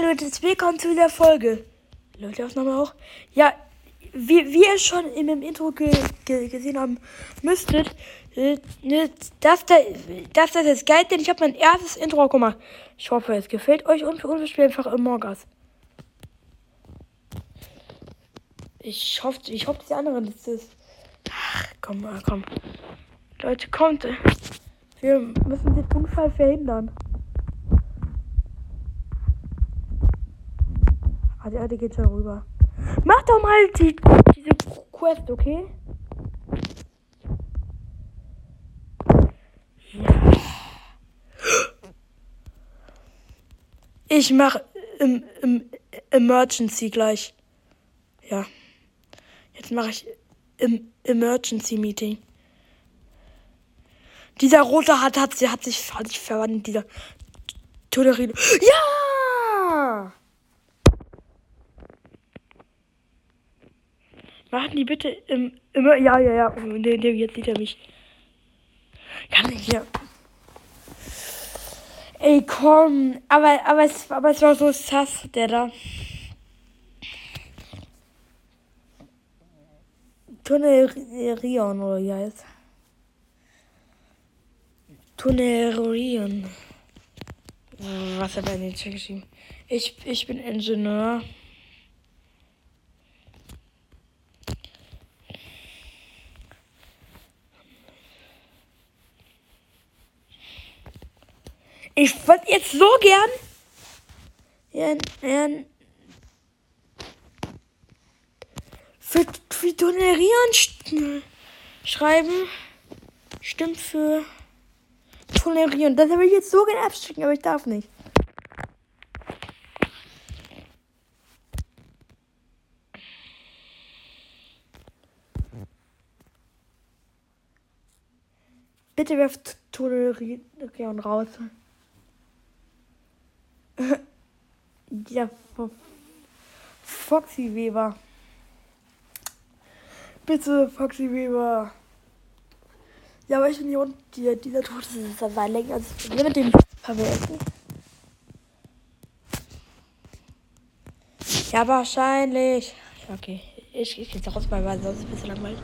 hallo und willkommen zu dieser Folge. Leute, Aufnahme auch. Ja, wie, wie ihr schon in dem Intro ge, ge, gesehen haben müsstet, äh, ne, das, da, das, das ist geil, denn ich habe mein erstes Intro gemacht. Ich hoffe, es gefällt euch und, und wir spielen einfach im Morgas. Ich hoffe, ich hoffe, die anderen ist es. Ach, komm mal, komm. Leute, kommt. Wir müssen den Unfall verhindern. Ah, der, der geht schon rüber. Mach doch mal die, diese Quest, okay? Ja. Ich mach im, im Emergency gleich. Ja. Jetzt mache ich im Emergency Meeting. Dieser rote hat, hat, hat, sich, hat sich verwandelt, dieser Tolerino. Ja! Warten die bitte im, immer. Ja, ja, ja. Nee, nee, jetzt sieht er mich. Kann ich hier. Ey, komm. Aber, aber, es, aber es war so sass, der da. Tunnelrion oder wie heißt. Tunnelrion. Was hat er in den Chat geschrieben? Ich, ich bin Ingenieur. Ich würde jetzt so gern. Für, für Tolerieren sch schreiben. Stimmt für Tolerieren. Das habe ich jetzt so gerne abschicken, aber ich darf nicht. Bitte werft Tolerieren raus. Dieser Foxy Weber. Bitte, Foxy Weber. Ja, aber ich bin hier unten. Die, dieser Tod ist das war länger als wir mit dem verwerten. Ja, wahrscheinlich. Okay, ich, ich gehe raus, weil sonst ist ein bisschen langweilig.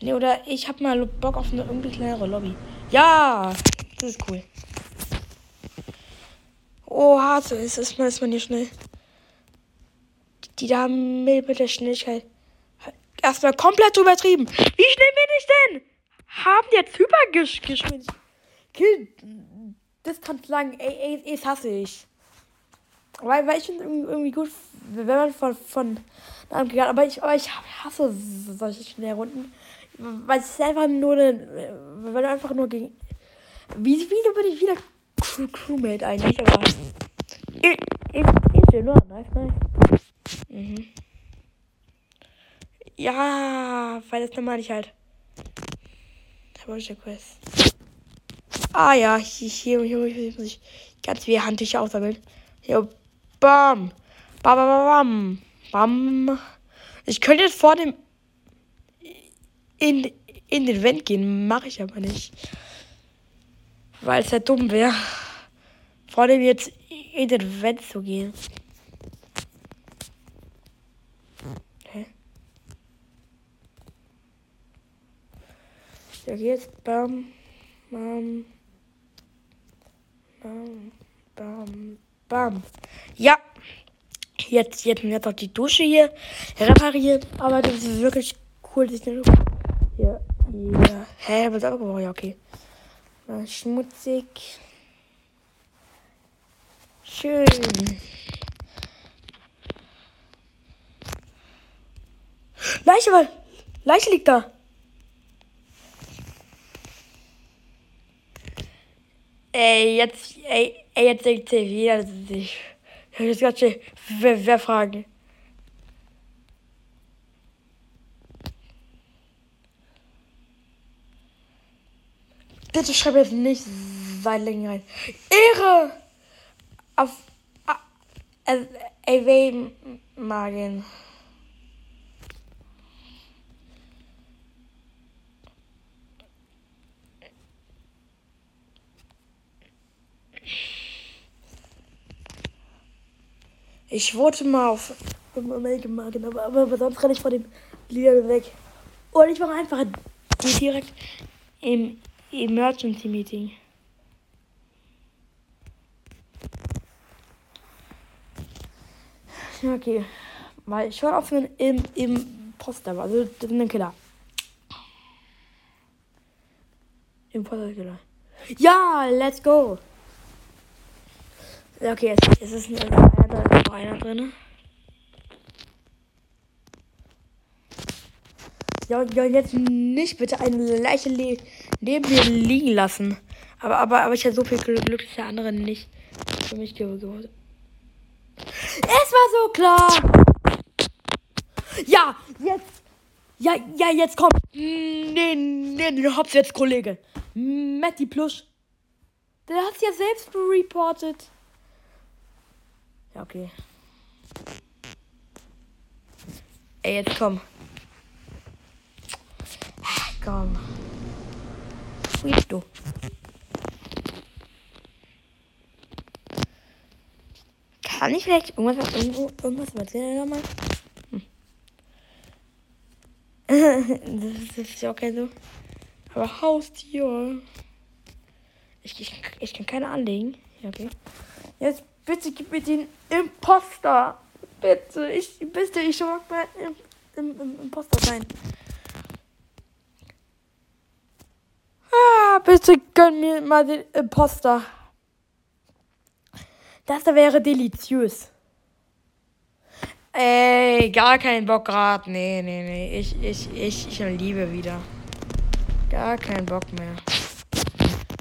Nee, oder ich hab mal Bock auf eine irgendwie kleinere Lobby. Ja, das ist cool. Oha, so ist es, ist man hier schnell. Die da mit der Schnelligkeit. Erstmal komplett übertrieben. Wie schnell bin ich denn? Haben jetzt Hypergeschwindigkeit. Kill. Distanz lang. Ey, ey, das hasse ich. Weil, weil ich finde irgendwie gut, wenn man von, von aber ich, aber ich hasse solche schnellen Runden. Weil es einfach nur eine, weil einfach nur gegen. Wie, wie bin ich wieder Crew, Crewmate eigentlich? Aber. Ingenieur, nice, nice. Mhm. Ja, weil das normal nicht halt. Tabulische Quest. Ah ja, hier, hier, hier, hier muss ich ganz wehrhandig aussammeln. Hier, bam. Bam, bam, bam, bam. Ich könnte jetzt vor dem in, in den Vent gehen, mache ich aber nicht. Weil es ja dumm wäre, vor dem jetzt in den Vent zu gehen. Ja, jetzt bam, bam, bam, bam, bam. Ja, jetzt, jetzt, jetzt auch die Dusche hier repariert. Aber das ist wirklich cool. Hier, hier. Hä, was auch Ja, okay. Schmutzig. Schön. Leiche, Leiche liegt da. Ey, jetzt, ey, jetzt denkt sich. Jetzt ganz schön, wer, wer fragen? Bitte schreib jetzt nicht sein Länge rein. Ehre! Auf. Äh, ey, wem Magen. Ich wollte mal auf Allgemein, aber, aber sonst renne ich vor dem Lieder weg. Oder ich mache einfach direkt im Emergency Meeting. Ja, okay. Weil ich war auf einen im, im Poster, also den Killer. Im Poster-Killer. Ja, let's go. Okay, jetzt, jetzt ist noch einer drin. Ja, ja, jetzt nicht bitte eine Leiche le neben mir liegen lassen. Aber, aber, aber ich habe so viel Glück, dass der andere nicht für mich geworden. Es war so klar. Ja, jetzt. Ja, ja, jetzt kommt. Nee, nee, nee, hab's jetzt, Kollege. Matty Plush. Der hat's ja selbst reported. Ja, okay. Ey, jetzt komm. Komm. Du? Kann ich vielleicht irgendwas, irgendwo, irgendwas erzählen nochmal? Hm. das ist ja okay so. Aber Haustier. Ich, ich, ich kann keine anlegen. Ja, okay. Jetzt bitte gib mir den Imposter. Bitte. Ich bitte, ich mag mal im, im, im Imposter sein. Ah, bitte gönn mir mal den Imposter. Das da wäre deliziös. Ey, gar keinen Bock grad. Nee, nee, nee. Ich, ich, ich, ich liebe wieder. Gar keinen Bock mehr.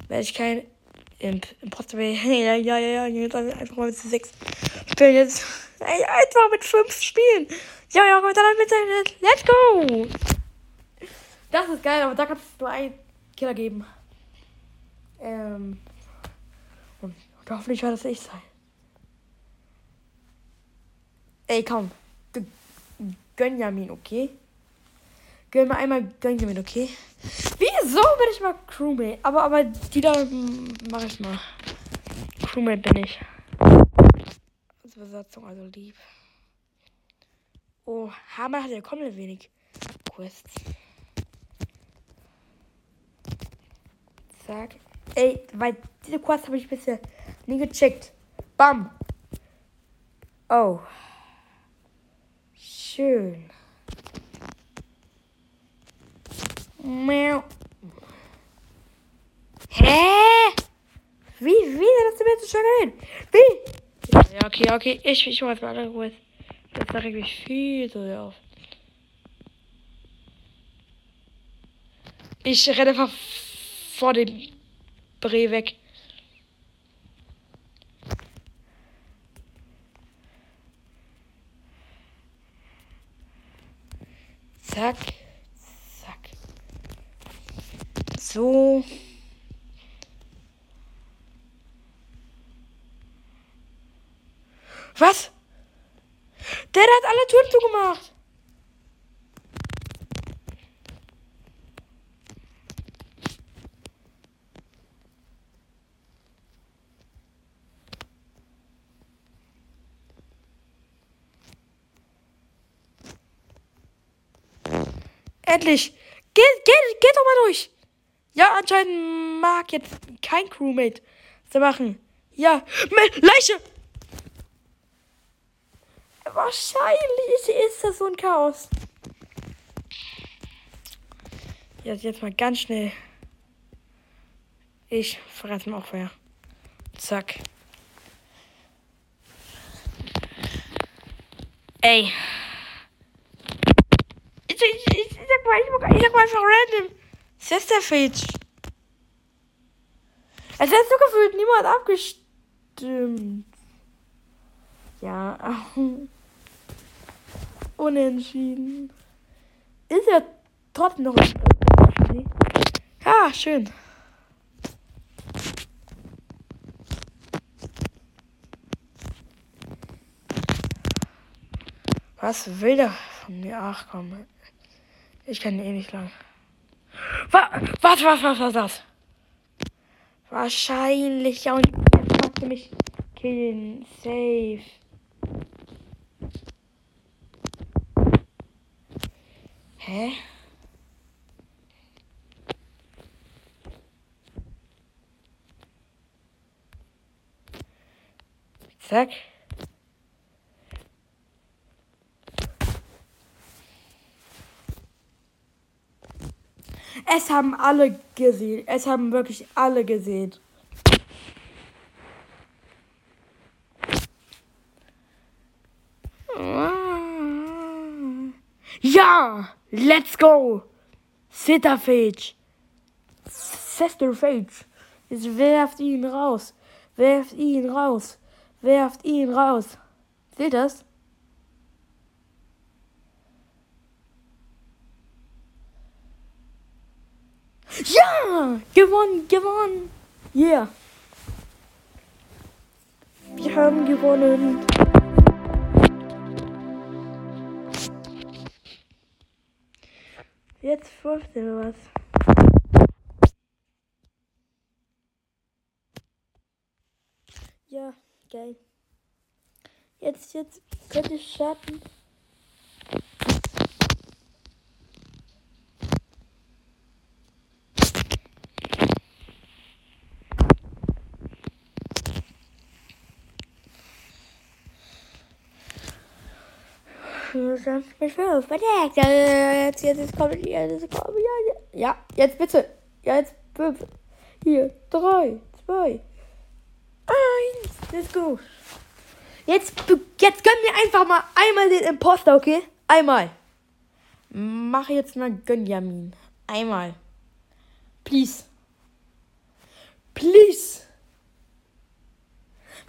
Weil ich kein Imp Imposter mehr. Ja, ja, ja, ja. Jetzt einfach mal mit sechs spielen. Jetzt ey, einfach mit fünf spielen. Ja, ja, komm, dann mit Let's go. Das ist geil, aber da kannst du nur ein Killer geben. Ähm. Und hoffentlich wird das ich sein. Ey, komm. Gönjamin, okay? Gönn mal einmal Gönjamin, okay? Wieso bin ich mal Crewmate? Aber, aber die da mache ich mal. Crewmate bin ich. Also Besatzung, also lieb. Oh, Hammer hat ja komplett wenig Quests. Zack. Ey, weil diese Quest habe ich bisher nie gecheckt. Bam. Oh. Schön. Miau. Hä? Wie, wie denn das mir zu schon hin? Wie? Ja, okay, okay. Ich, ich mach mal andere Quest. Das regt mich viel zu sehr auf. Ich renne einfach vor dem Bre weg. Zack. Zack. So. Was? Der hat alle Türen zugemacht. Endlich. Geht, geht, geht doch mal durch. Ja, anscheinend mag jetzt kein Crewmate zu machen. Ja, Leiche. Wahrscheinlich ist das so ein Chaos. Jetzt, jetzt mal ganz schnell. Ich verrate mal auch wer. Zack. Ey. Ich, ich, ich, sag mal, ich, ich sag einfach random. Sisterfage. Es hat so gefühlt niemand abgestimmt. Ja. Unentschieden. Ist ja trotzdem noch. Ja, schön. Was will der von mir? Ach komm. Ich kann ihn eh nicht lang. Was, was, was, was, was, was? Wahrscheinlich, ja, und jetzt hat mich killen. Safe. Hä? Zack. Es haben alle gesehen. Es haben wirklich alle gesehen. Ja! Let's go! Sitterfage! Sisterfage! Jetzt werft ihn raus! Werft ihn raus! Werft ihn raus! Seht das? Ja! Gewonnen, gewonnen! Yeah! Wir haben gewonnen! Jetzt vorstelle was. Ja, geil. Jetzt, jetzt könnte ich starten. Mich für verdeckt. Jetzt, jetzt, jetzt kommt, jetzt kommt, ja, ja, jetzt bitte. Ja, jetzt fünf. Hier, drei, zwei, eins. Let's go. Jetzt, jetzt gönn mir einfach mal einmal den Imposter, okay? Einmal. Mach jetzt mal Gönjamin. Einmal. Please. Please.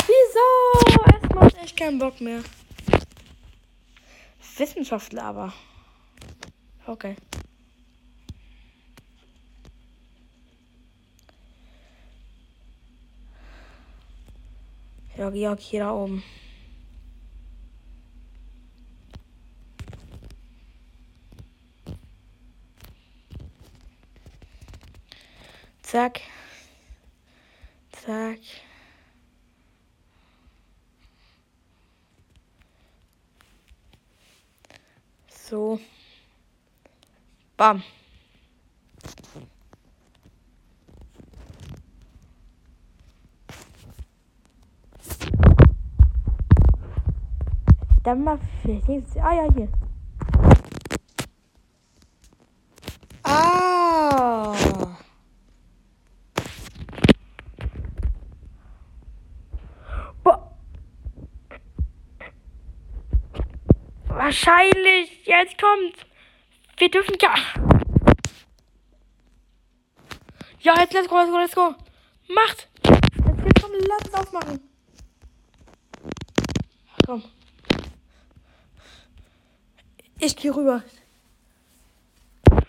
Wieso? Es macht echt keinen Bock mehr. Wissenschaftler aber. Okay. Ja, Georg hier da oben. Zack. Zack. So. Bam. Dann mal vielleicht. Ah ja, hier. Ah. Wahrscheinlich. Jetzt kommt. Wir dürfen ja. Ja, jetzt let's go, let's go, let's go. Macht. Jetzt komm, lass es aufmachen. Komm. Ich geh rüber.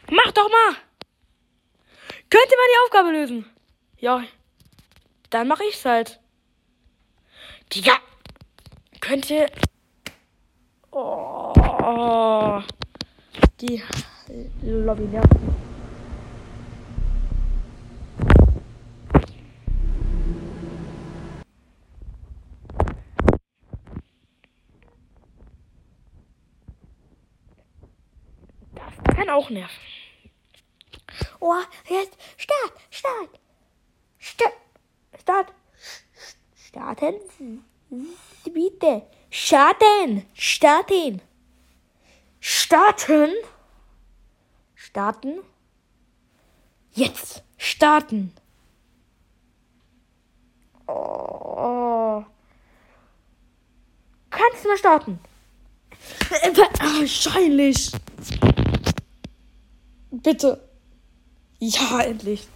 Mach doch mal. Könnte man die Aufgabe lösen? Ja. Dann mache ich's halt. Ja. Könnte Oh, die Lobby nervt. Das kann auch nerven. Oh, jetzt Start, Start, Start, Start, starten bitte. Starten! Starten! Starten! Starten! Jetzt! Starten! Oh. Kannst du mal starten? Wahrscheinlich. Bitte. Ja, endlich.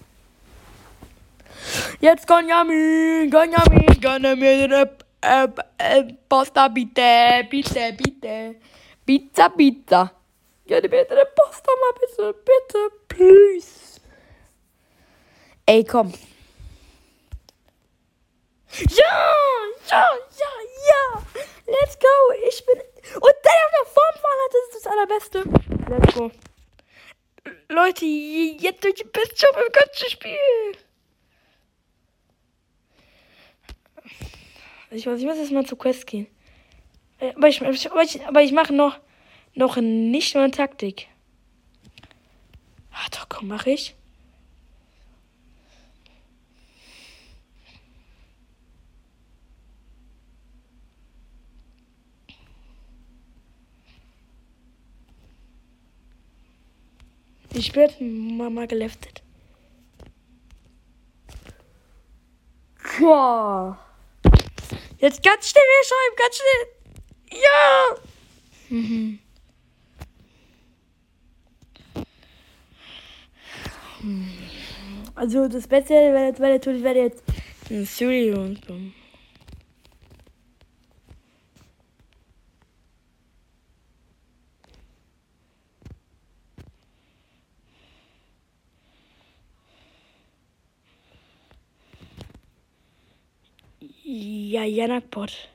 Jetzt Gonjamin, Gonjamin, gönne mir den Pasta bitte, bitte, bitte. Pizza, Pizza. Ja, die bitte eine Pasta mal bitte, bitte, please. Ey, komm. Ja, ja, ja, ja. Let's go. Ich bin. Und der auf der Formfahrer, das ist das allerbeste. Let's go. Leute, jetzt durch die Job im ganzen Spiel. Ich ich muss jetzt mal zur Quest gehen. Äh, aber ich, aber ich, aber ich mache noch, noch nicht meine Taktik. Ach doch, komm, mach ich. Ich werde Mama geleftet. Boah. Jetzt ganz schnell schreiben, ganz schnell. Ja. Mhm. Also das Beste wäre jetzt, werde ich werde jetzt ein Studio und so. Ja, Janakpot.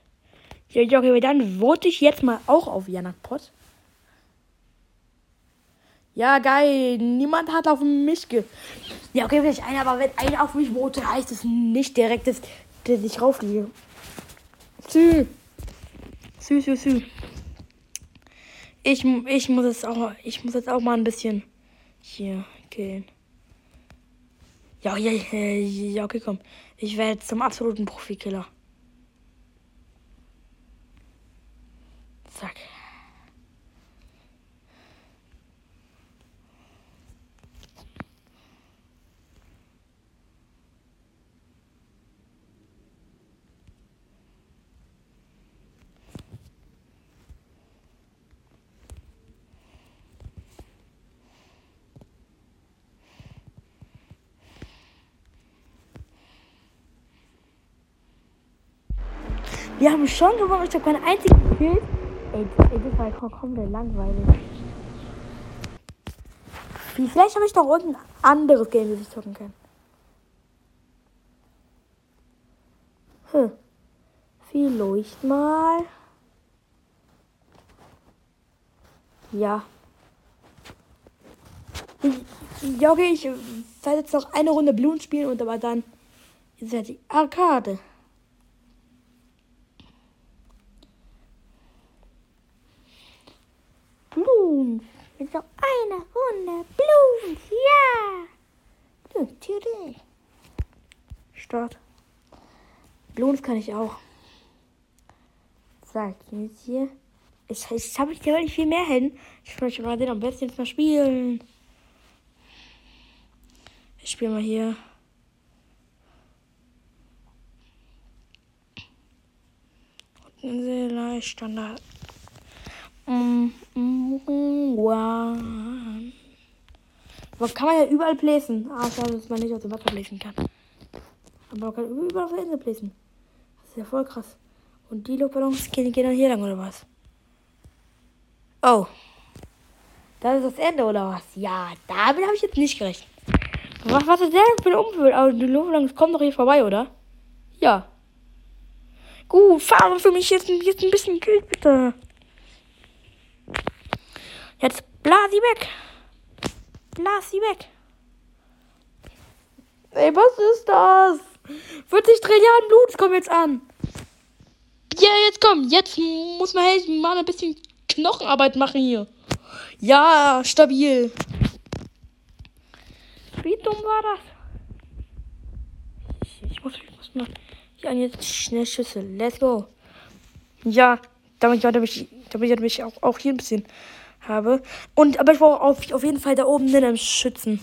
Ja, okay, dann vote ich jetzt mal auch auf Janakpot. Ja, geil. Niemand hat auf mich ge. Ja, okay, vielleicht einer, aber wenn einer auf mich vote, heißt es nicht direkt, dass, dass ich raufgehe. Sü. Sü, sü, sü. Ich, ich muss jetzt auch, ich muss jetzt auch mal ein bisschen hier killen. Ja, ja, ja, okay, komm. Ich werde zum absoluten Profikiller. Zack. Wir haben schon gewonnen. Ich habe keinen einzigen Kill. Ey, ey, das war komplett langweilig. Vielleicht habe ich noch irgendein anderes Game, das ich zocken kann. Hm. Vielleicht mal. Ja. Ich, ja, okay, ich werde jetzt noch eine Runde Blumen spielen und aber dann ist ja die Arkade. Bloons. Jetzt noch eine Runde Bloons. Ja. Tüte. Start. Bloons kann ich auch. Sag jetzt hier. Ich, ich habe nicht nicht viel mehr hin. Ich möchte mal den am besten jetzt mal spielen. Ich spiele mal hier. Standard. Mm, mm, wow. Aber kann man ja überall placen. Ah, schade, dass man nicht aus dem Wasser placen kann. Aber man kann überall auf der Insel placen. Das ist ja voll krass. Und die Luftballons gehen, dann hier lang, oder was? Oh. Das ist das Ende, oder was? Ja, damit habe ich jetzt nicht gerechnet. Was, was ist denn für eine Umwelt? Aber die Luftballons kommen doch hier vorbei, oder? Ja. Gut, fahren für mich jetzt, jetzt ein bisschen Geld, bitte. Jetzt blas sie weg. Blas sie weg. Ey, was ist das? 40 Trilliarden Blut kommen jetzt an. Ja, jetzt komm. Jetzt muss man halt mal ein bisschen Knochenarbeit machen hier. Ja, stabil. Wie dumm war das? Ich, ich muss, ich muss mal. Ja, jetzt schnell Schüsse. Let's go. Ja, damit, damit, ich, damit ich auch, auch hier ein bisschen habe. Und aber ich brauche auf, auf jeden Fall da oben einen Schützen.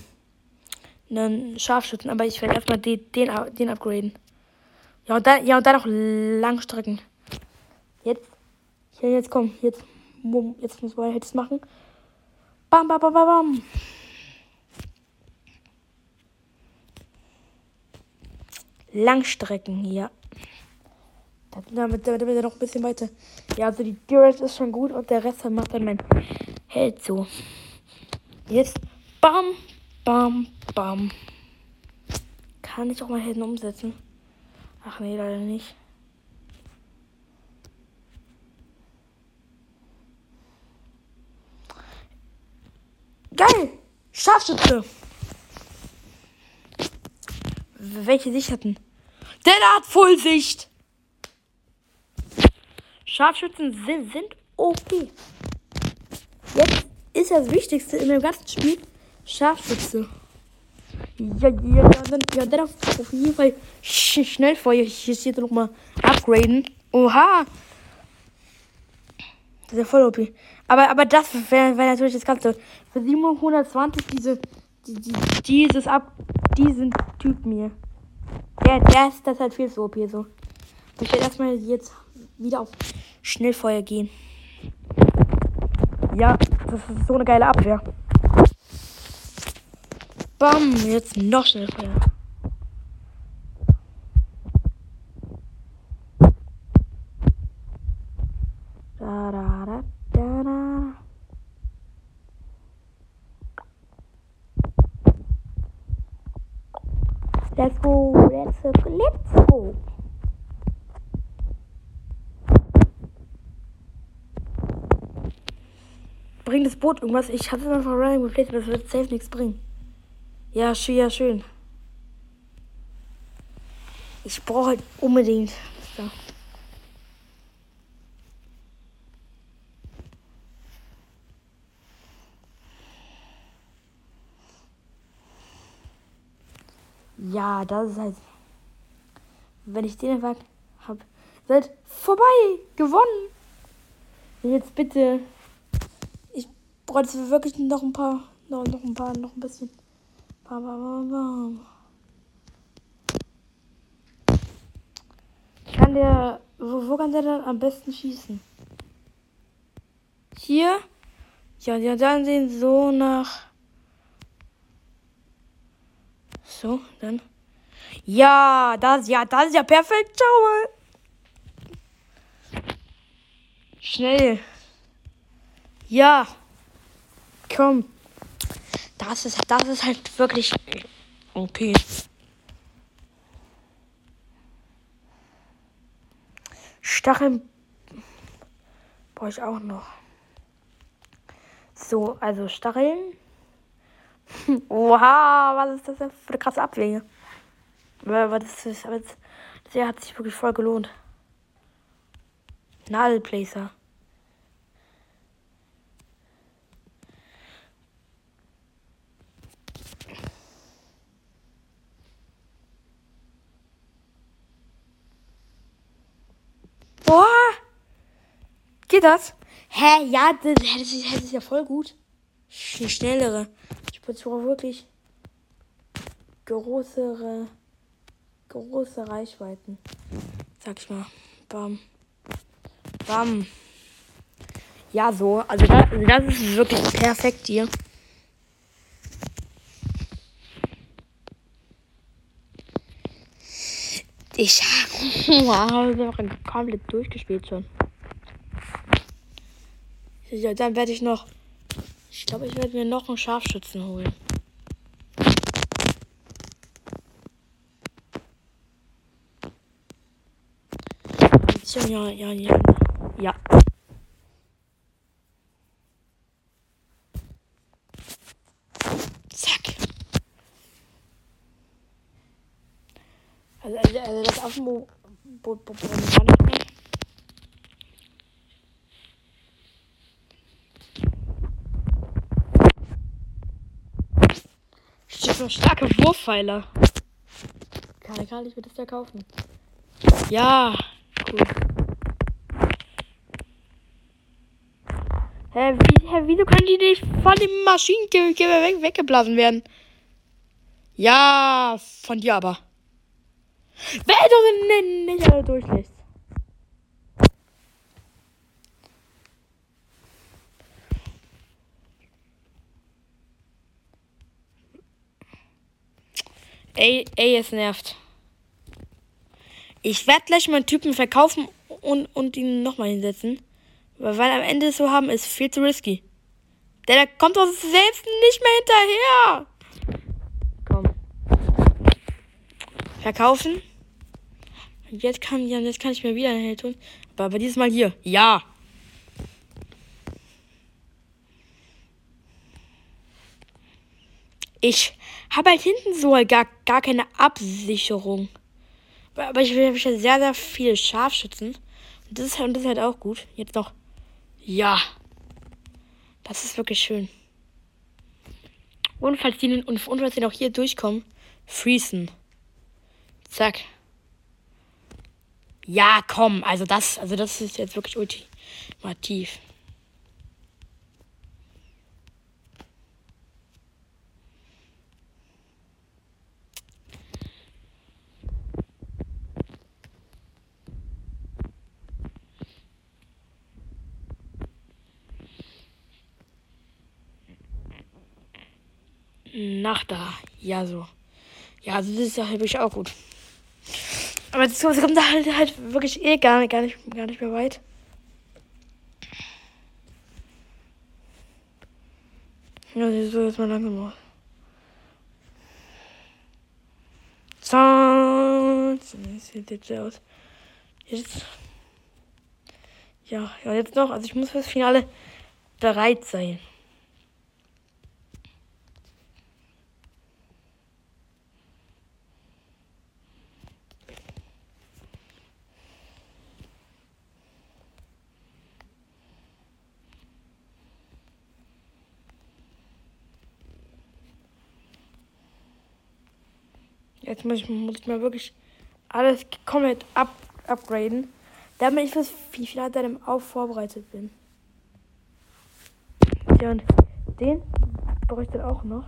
Einen Scharfschützen, aber ich werde erstmal den, den, den upgraden. Ja, und dann, ja, und dann auch Langstrecken. Jetzt. Ja, jetzt komm, jetzt. Jetzt muss man jetzt machen. Bam, bam, bam, bam, bam. Langstrecken hier. Damit, damit, damit noch ein bisschen weiter. Ja, also die Durance ist schon gut und der Rest macht dann mein Held so. Jetzt bam, bam, bam. Kann ich auch mal Helden umsetzen? Ach nee, leider nicht. Geil! Scharfschütze! Welche Sicht hatten? Der hat Vollsicht! Scharfschützen sind, sind okay. Jetzt ist das Wichtigste in dem ganzen Spiel Scharfschütze. Ja, ja, dann, ja, dann auf, auf jeden Fall sch schnell ihr. Ich hier noch mal upgraden. Oha! Das ist ja voll OP. Aber, aber das wäre wär natürlich das Ganze. Für 720 diese, die, die, dieses ab, diesen Typ mir. Der, der ist das halt viel zu OP so. Ich werde erstmal jetzt wieder auf Schnellfeuer gehen. Ja, das ist so eine geile Abwehr. Bam, jetzt noch Schnellfeuer. Da, da, da, da, da. Let's go, let's go, let's go. Bringt das Boot irgendwas? Ich habe es einfach random geplayt, aber das wird safe nichts bringen. Ja, schön, ja, schön. Ich brauche halt unbedingt. So. Ja, das ist halt. Wenn ich den einfach hab. Seid vorbei! Gewonnen! Jetzt bitte. Ich brauche jetzt wirklich noch ein paar. Noch, noch ein paar, noch ein bisschen. Bam, bam, bam, bam. Kann der. Wo, wo kann der dann am besten schießen? Hier? Ja, ja, dann sehen so nach. So, dann. Ja, das, ja, das ist ja perfekt. Schau mal. Schnell. Ja. Komm. Das ist, das ist halt wirklich okay. Stacheln brauche ich auch noch. So, also Stacheln. Oha, was ist das für eine krasse Abwehr? Aber das, ist, aber das, das hat sich wirklich voll gelohnt. Nadelplacer. Boah! Geht das? Hä? Ja, das, das, ist, das ist ja voll gut. Eine schnellere. Ich brauche wirklich größere, große Reichweiten. Sag ich mal. Bam. Bam. Ja, so. Also das, das ist wirklich perfekt hier. Ich habe komplett durchgespielt schon. Ja, dann werde ich noch. Ich glaube, ich werde mir noch einen Scharfschützen holen. Ja, ja, ja. Ja. Also das Affenboot war. Steht noch starke Wurfpfeiler. Kann egal, ich würde das ja kaufen. Ja, cool. Hä, wie, hä, wieso können die nicht von dem Maschinengewehr weg, weggeblasen werden? Ja, von dir aber. Wer doch nicht alle durchlässt. Ey, ey, es nervt. Ich werde gleich meinen Typen verkaufen und, und ihn nochmal hinsetzen. Weil, weil am Ende so haben ist viel zu risky. Der, der kommt doch selbst nicht mehr hinterher. Komm. Verkaufen. Jetzt kann, ja, jetzt kann ich mir wieder eine tun. Aber, aber dieses Mal hier. Ja. Ich habe halt hinten so gar, gar keine Absicherung. Aber ich habe ja sehr, sehr viele Scharfschützen. Und das ist, und das ist halt auch gut. Jetzt noch. Ja. Das ist wirklich schön. Und falls die, und, und falls die noch hier durchkommen, freezen. Zack. Ja, komm, also das, also das ist jetzt wirklich ultimativ. Nach da. Ja, so. Ja, also das ist ja wirklich auch gut. Aber es kommt da halt, halt wirklich eh gar nicht, gar, nicht, gar nicht mehr weit. Ja, so jetzt mal langsam aus. So, sieht jetzt aus. Jetzt. Ja, ja, jetzt noch. Also ich muss fürs Finale bereit sein. Jetzt muss ich, muss ich mal wirklich alles komplett up, upgraden, damit ich fürs Finale dann auch vorbereitet bin. Ja, und den brauche ich dann auch noch.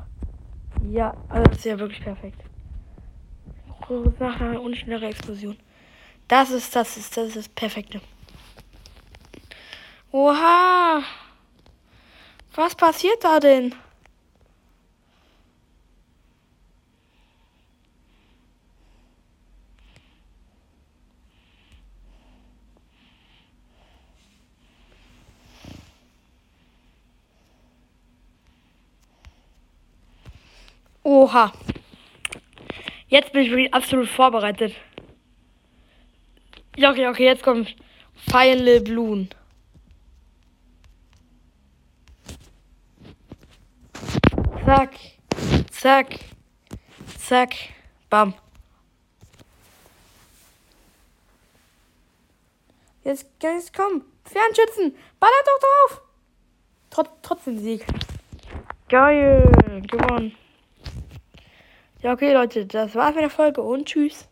Ja, also das ist ja wirklich perfekt. Nach einer unschnellere Explosion. Das ist, das ist, das ist das Perfekte. Oha! Was passiert da denn? Oha. Jetzt bin ich wirklich absolut vorbereitet. Ja, okay, okay, jetzt kommt Final Bloon. Zack, zack, zack, bam. Jetzt, jetzt komm, Fernschützen, ballert doch drauf. Trot, trotzdem Sieg. Geil, gewonnen. Ja, okay, Leute, das war's mit der Folge und tschüss.